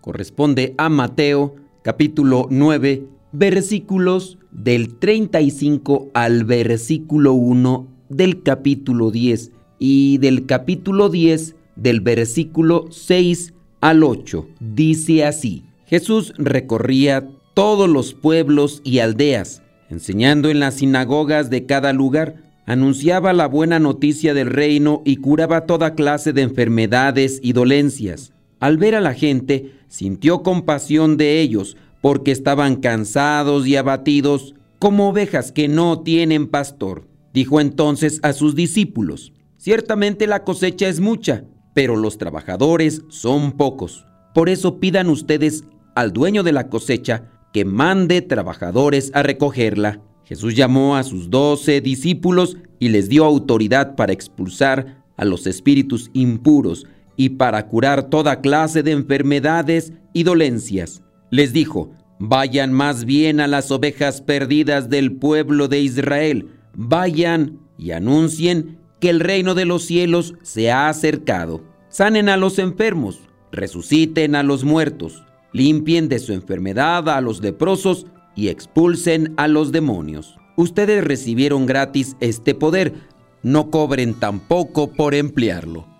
corresponde a Mateo capítulo 9 versículos del 35 al versículo 1 del capítulo 10 y del capítulo 10 del versículo 6 al 8. Dice así, Jesús recorría todos los pueblos y aldeas, enseñando en las sinagogas de cada lugar, anunciaba la buena noticia del reino y curaba toda clase de enfermedades y dolencias. Al ver a la gente, sintió compasión de ellos, porque estaban cansados y abatidos como ovejas que no tienen pastor. Dijo entonces a sus discípulos, ciertamente la cosecha es mucha, pero los trabajadores son pocos. Por eso pidan ustedes al dueño de la cosecha que mande trabajadores a recogerla. Jesús llamó a sus doce discípulos y les dio autoridad para expulsar a los espíritus impuros y para curar toda clase de enfermedades y dolencias. Les dijo, vayan más bien a las ovejas perdidas del pueblo de Israel, vayan y anuncien que el reino de los cielos se ha acercado. Sanen a los enfermos, resuciten a los muertos, limpien de su enfermedad a los leprosos y expulsen a los demonios. Ustedes recibieron gratis este poder, no cobren tampoco por emplearlo.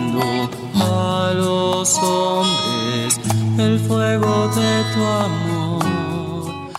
hombres el fuego de tu amor.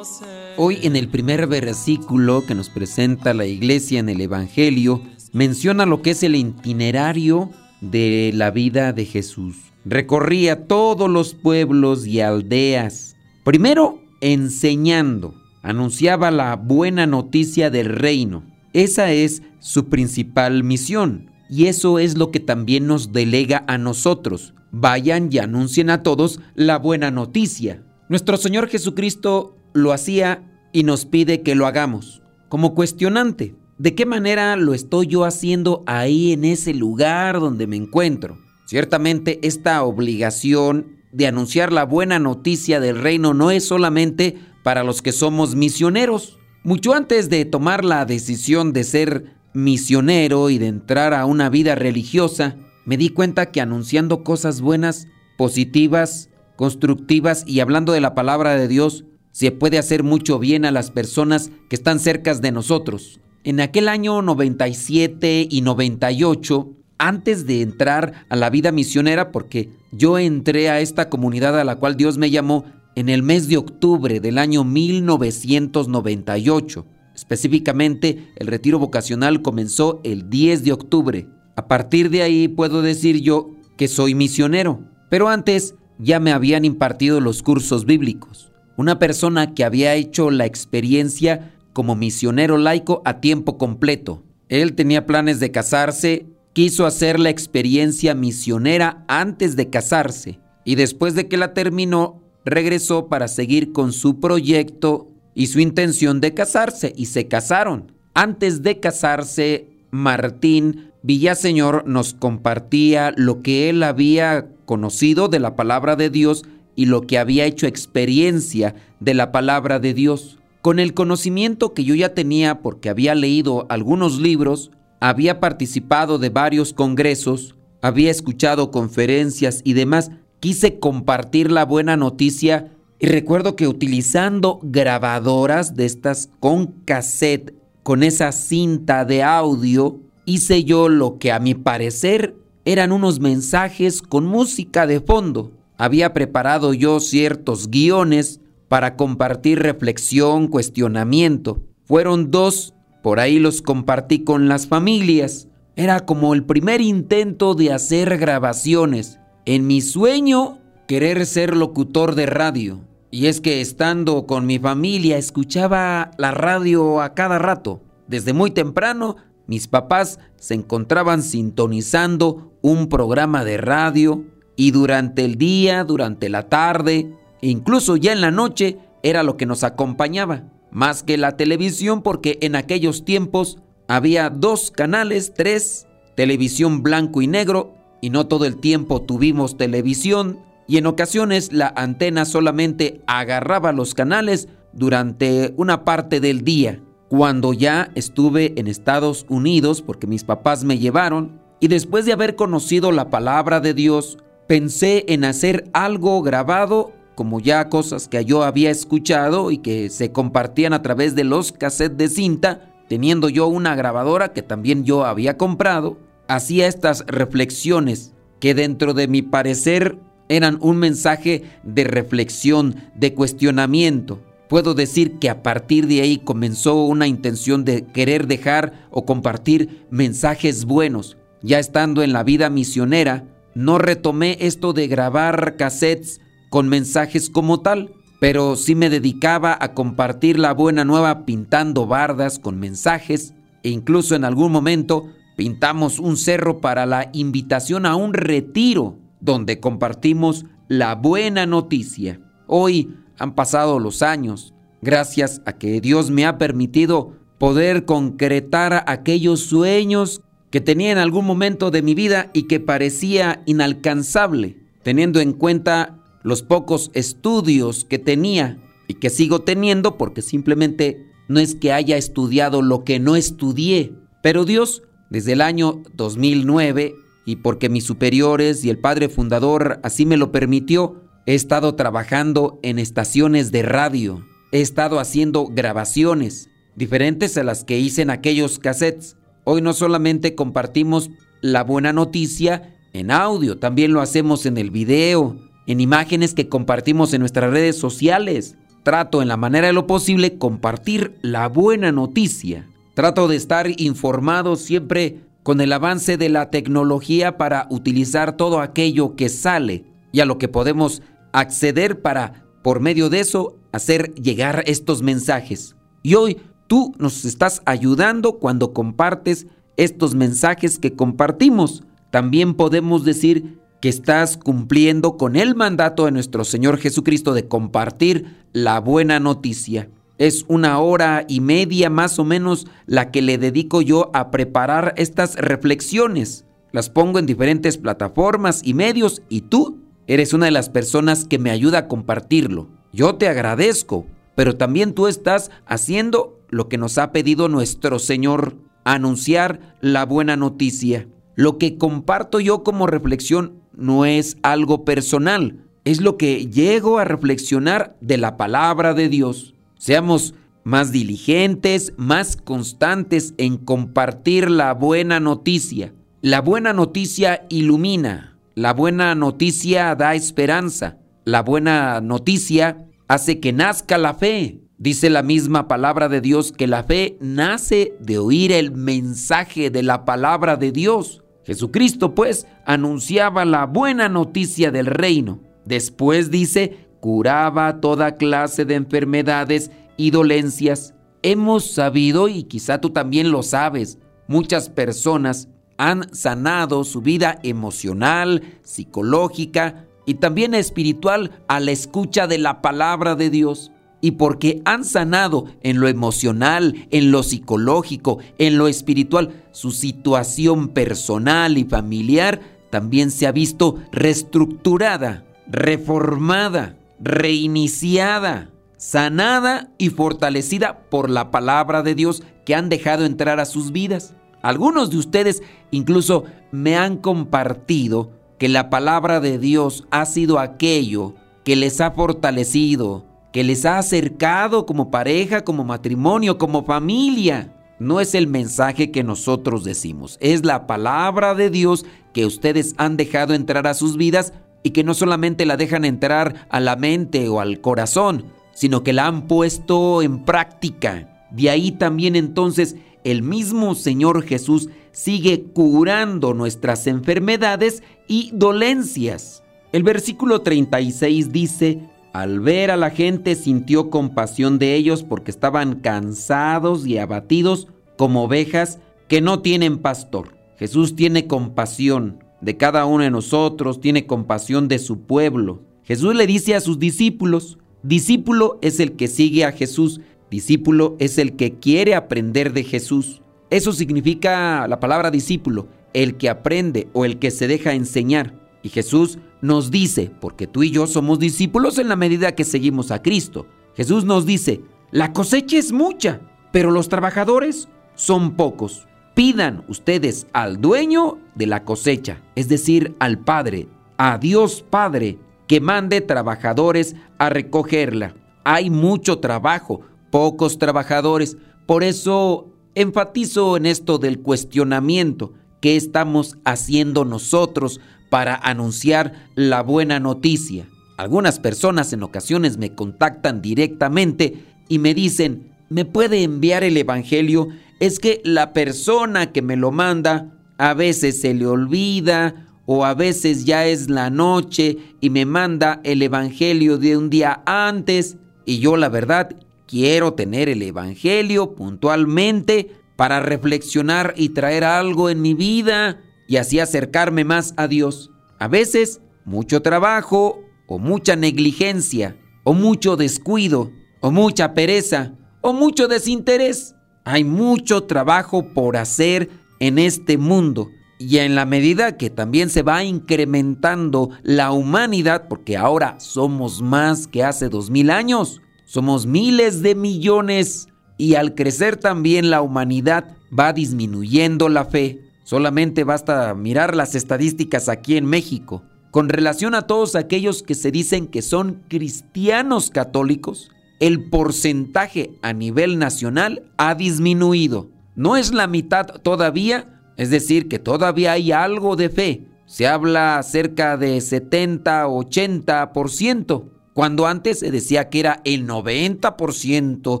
Hoy en el primer versículo que nos presenta la iglesia en el Evangelio, menciona lo que es el itinerario de la vida de Jesús. Recorría todos los pueblos y aldeas. Primero, enseñando. Anunciaba la buena noticia del reino. Esa es su principal misión. Y eso es lo que también nos delega a nosotros. Vayan y anuncien a todos la buena noticia. Nuestro Señor Jesucristo lo hacía y nos pide que lo hagamos. Como cuestionante, ¿de qué manera lo estoy yo haciendo ahí en ese lugar donde me encuentro? Ciertamente esta obligación de anunciar la buena noticia del reino no es solamente para los que somos misioneros. Mucho antes de tomar la decisión de ser misionero y de entrar a una vida religiosa, me di cuenta que anunciando cosas buenas, positivas, constructivas y hablando de la palabra de Dios, se puede hacer mucho bien a las personas que están cerca de nosotros. En aquel año 97 y 98, antes de entrar a la vida misionera, porque yo entré a esta comunidad a la cual Dios me llamó en el mes de octubre del año 1998. Específicamente, el retiro vocacional comenzó el 10 de octubre. A partir de ahí puedo decir yo que soy misionero, pero antes ya me habían impartido los cursos bíblicos. Una persona que había hecho la experiencia como misionero laico a tiempo completo. Él tenía planes de casarse, quiso hacer la experiencia misionera antes de casarse y después de que la terminó regresó para seguir con su proyecto y su intención de casarse y se casaron. Antes de casarse, Martín Villaseñor nos compartía lo que él había conocido de la palabra de Dios y lo que había hecho experiencia de la palabra de Dios. Con el conocimiento que yo ya tenía porque había leído algunos libros, había participado de varios congresos, había escuchado conferencias y demás, quise compartir la buena noticia y recuerdo que utilizando grabadoras de estas con cassette, con esa cinta de audio, hice yo lo que a mi parecer eran unos mensajes con música de fondo. Había preparado yo ciertos guiones para compartir reflexión, cuestionamiento. Fueron dos, por ahí los compartí con las familias. Era como el primer intento de hacer grabaciones. En mi sueño, querer ser locutor de radio. Y es que estando con mi familia escuchaba la radio a cada rato. Desde muy temprano mis papás se encontraban sintonizando un programa de radio. Y durante el día, durante la tarde e incluso ya en la noche era lo que nos acompañaba, más que la televisión porque en aquellos tiempos había dos canales, tres, televisión blanco y negro y no todo el tiempo tuvimos televisión y en ocasiones la antena solamente agarraba los canales durante una parte del día cuando ya estuve en Estados Unidos, porque mis papás me llevaron, y después de haber conocido la palabra de Dios, pensé en hacer algo grabado, como ya cosas que yo había escuchado y que se compartían a través de los cassettes de cinta, teniendo yo una grabadora que también yo había comprado, hacía estas reflexiones que dentro de mi parecer eran un mensaje de reflexión, de cuestionamiento puedo decir que a partir de ahí comenzó una intención de querer dejar o compartir mensajes buenos. Ya estando en la vida misionera, no retomé esto de grabar cassettes con mensajes como tal, pero sí me dedicaba a compartir la buena nueva pintando bardas con mensajes e incluso en algún momento pintamos un cerro para la invitación a un retiro donde compartimos la buena noticia. Hoy han pasado los años, gracias a que Dios me ha permitido poder concretar aquellos sueños que tenía en algún momento de mi vida y que parecía inalcanzable, teniendo en cuenta los pocos estudios que tenía y que sigo teniendo porque simplemente no es que haya estudiado lo que no estudié, pero Dios desde el año 2009 y porque mis superiores y el padre fundador así me lo permitió, He estado trabajando en estaciones de radio. He estado haciendo grabaciones diferentes a las que hice en aquellos cassettes. Hoy no solamente compartimos la buena noticia en audio, también lo hacemos en el video, en imágenes que compartimos en nuestras redes sociales. Trato en la manera de lo posible compartir la buena noticia. Trato de estar informado siempre con el avance de la tecnología para utilizar todo aquello que sale y a lo que podemos acceder para, por medio de eso, hacer llegar estos mensajes. Y hoy tú nos estás ayudando cuando compartes estos mensajes que compartimos. También podemos decir que estás cumpliendo con el mandato de nuestro Señor Jesucristo de compartir la buena noticia. Es una hora y media más o menos la que le dedico yo a preparar estas reflexiones. Las pongo en diferentes plataformas y medios y tú Eres una de las personas que me ayuda a compartirlo. Yo te agradezco, pero también tú estás haciendo lo que nos ha pedido nuestro Señor, anunciar la buena noticia. Lo que comparto yo como reflexión no es algo personal, es lo que llego a reflexionar de la palabra de Dios. Seamos más diligentes, más constantes en compartir la buena noticia. La buena noticia ilumina, la buena noticia da esperanza. La buena noticia hace que nazca la fe. Dice la misma palabra de Dios que la fe nace de oír el mensaje de la palabra de Dios. Jesucristo pues anunciaba la buena noticia del reino. Después dice, curaba toda clase de enfermedades y dolencias. Hemos sabido, y quizá tú también lo sabes, muchas personas han sanado su vida emocional, psicológica y también espiritual a la escucha de la palabra de Dios. Y porque han sanado en lo emocional, en lo psicológico, en lo espiritual, su situación personal y familiar también se ha visto reestructurada, reformada. Reiniciada, sanada y fortalecida por la palabra de Dios que han dejado entrar a sus vidas. Algunos de ustedes incluso me han compartido que la palabra de Dios ha sido aquello que les ha fortalecido, que les ha acercado como pareja, como matrimonio, como familia. No es el mensaje que nosotros decimos, es la palabra de Dios que ustedes han dejado entrar a sus vidas y que no solamente la dejan entrar a la mente o al corazón, sino que la han puesto en práctica. De ahí también entonces el mismo Señor Jesús sigue curando nuestras enfermedades y dolencias. El versículo 36 dice, al ver a la gente sintió compasión de ellos porque estaban cansados y abatidos como ovejas que no tienen pastor. Jesús tiene compasión de cada uno de nosotros, tiene compasión de su pueblo. Jesús le dice a sus discípulos, discípulo es el que sigue a Jesús, discípulo es el que quiere aprender de Jesús. Eso significa la palabra discípulo, el que aprende o el que se deja enseñar. Y Jesús nos dice, porque tú y yo somos discípulos en la medida que seguimos a Cristo. Jesús nos dice, la cosecha es mucha, pero los trabajadores son pocos. Pidan ustedes al dueño de la cosecha, es decir, al Padre, a Dios Padre, que mande trabajadores a recogerla. Hay mucho trabajo, pocos trabajadores, por eso enfatizo en esto del cuestionamiento. ¿Qué estamos haciendo nosotros para anunciar la buena noticia? Algunas personas en ocasiones me contactan directamente y me dicen, ¿me puede enviar el Evangelio? Es que la persona que me lo manda a veces se le olvida o a veces ya es la noche y me manda el Evangelio de un día antes y yo la verdad quiero tener el Evangelio puntualmente para reflexionar y traer algo en mi vida y así acercarme más a Dios. A veces mucho trabajo o mucha negligencia o mucho descuido o mucha pereza o mucho desinterés. Hay mucho trabajo por hacer en este mundo y en la medida que también se va incrementando la humanidad, porque ahora somos más que hace dos mil años, somos miles de millones y al crecer también la humanidad va disminuyendo la fe. Solamente basta mirar las estadísticas aquí en México. Con relación a todos aquellos que se dicen que son cristianos católicos, el porcentaje a nivel nacional ha disminuido. No es la mitad todavía, es decir, que todavía hay algo de fe. Se habla cerca de 70, 80%, cuando antes se decía que era el 90%,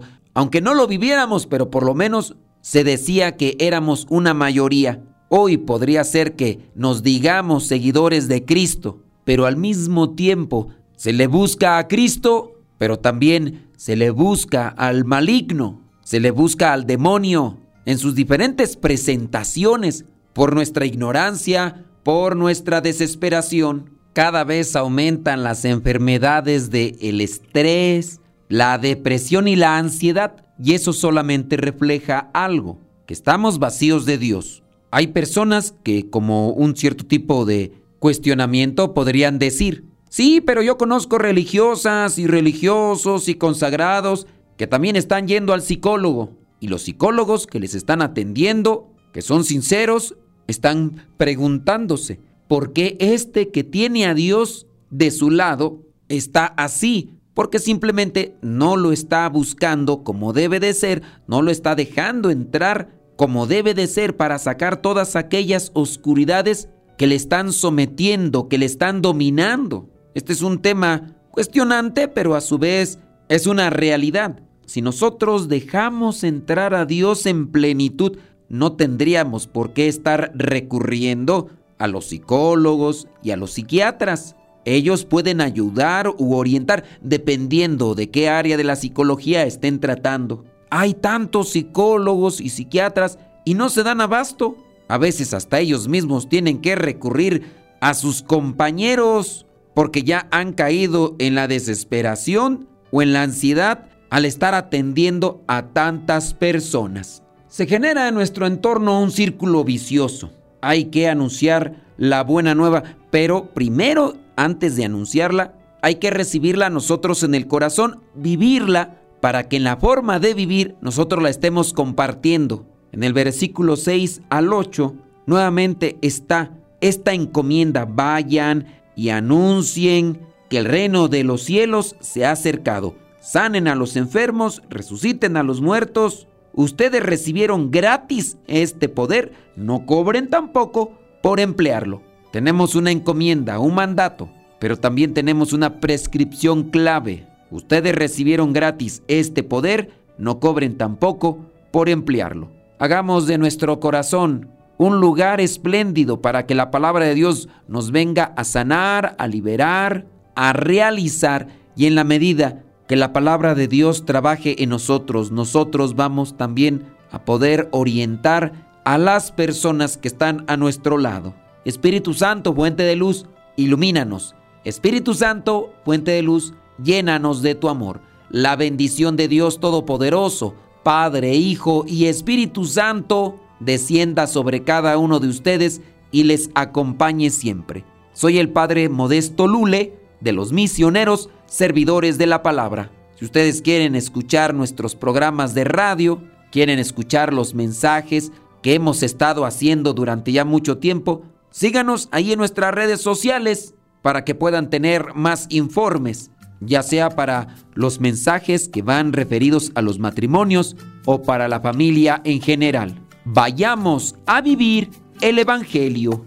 aunque no lo viviéramos, pero por lo menos se decía que éramos una mayoría. Hoy podría ser que nos digamos seguidores de Cristo, pero al mismo tiempo se le busca a Cristo, pero también se le busca al maligno, se le busca al demonio en sus diferentes presentaciones por nuestra ignorancia, por nuestra desesperación. Cada vez aumentan las enfermedades del el estrés, la depresión y la ansiedad, y eso solamente refleja algo, que estamos vacíos de Dios. Hay personas que como un cierto tipo de cuestionamiento podrían decir, sí, pero yo conozco religiosas y religiosos y consagrados que también están yendo al psicólogo, y los psicólogos que les están atendiendo, que son sinceros, están preguntándose, ¿por qué este que tiene a Dios de su lado está así? porque simplemente no lo está buscando como debe de ser, no lo está dejando entrar como debe de ser para sacar todas aquellas oscuridades que le están sometiendo, que le están dominando. Este es un tema cuestionante, pero a su vez es una realidad. Si nosotros dejamos entrar a Dios en plenitud, no tendríamos por qué estar recurriendo a los psicólogos y a los psiquiatras. Ellos pueden ayudar u orientar dependiendo de qué área de la psicología estén tratando. Hay tantos psicólogos y psiquiatras y no se dan abasto. A veces hasta ellos mismos tienen que recurrir a sus compañeros porque ya han caído en la desesperación o en la ansiedad al estar atendiendo a tantas personas. Se genera en nuestro entorno un círculo vicioso. Hay que anunciar la buena nueva, pero primero antes de anunciarla, hay que recibirla nosotros en el corazón, vivirla, para que en la forma de vivir nosotros la estemos compartiendo. En el versículo 6 al 8, nuevamente está esta encomienda, vayan y anuncien que el reino de los cielos se ha acercado. Sanen a los enfermos, resuciten a los muertos. Ustedes recibieron gratis este poder, no cobren tampoco por emplearlo. Tenemos una encomienda, un mandato, pero también tenemos una prescripción clave. Ustedes recibieron gratis este poder, no cobren tampoco por emplearlo. Hagamos de nuestro corazón un lugar espléndido para que la palabra de Dios nos venga a sanar, a liberar, a realizar y en la medida que la palabra de Dios trabaje en nosotros, nosotros vamos también a poder orientar a las personas que están a nuestro lado. Espíritu Santo, fuente de luz, ilumínanos. Espíritu Santo, fuente de luz, llénanos de tu amor. La bendición de Dios Todopoderoso, Padre, Hijo y Espíritu Santo, descienda sobre cada uno de ustedes y les acompañe siempre. Soy el Padre Modesto Lule, de los misioneros servidores de la palabra. Si ustedes quieren escuchar nuestros programas de radio, quieren escuchar los mensajes que hemos estado haciendo durante ya mucho tiempo, síganos ahí en nuestras redes sociales para que puedan tener más informes, ya sea para los mensajes que van referidos a los matrimonios o para la familia en general. Vayamos a vivir el Evangelio.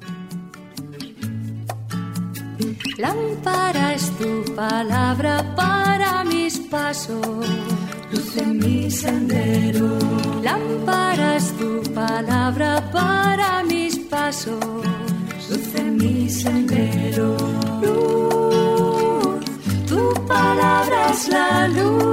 Lámpara es tu palabra para mis pasos, luz en mi sendero. Lámpara es tu palabra para mis pasos, luz en mi sendero. Luz, tu palabra es la luz.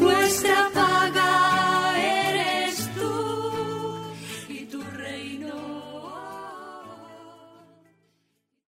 nuestra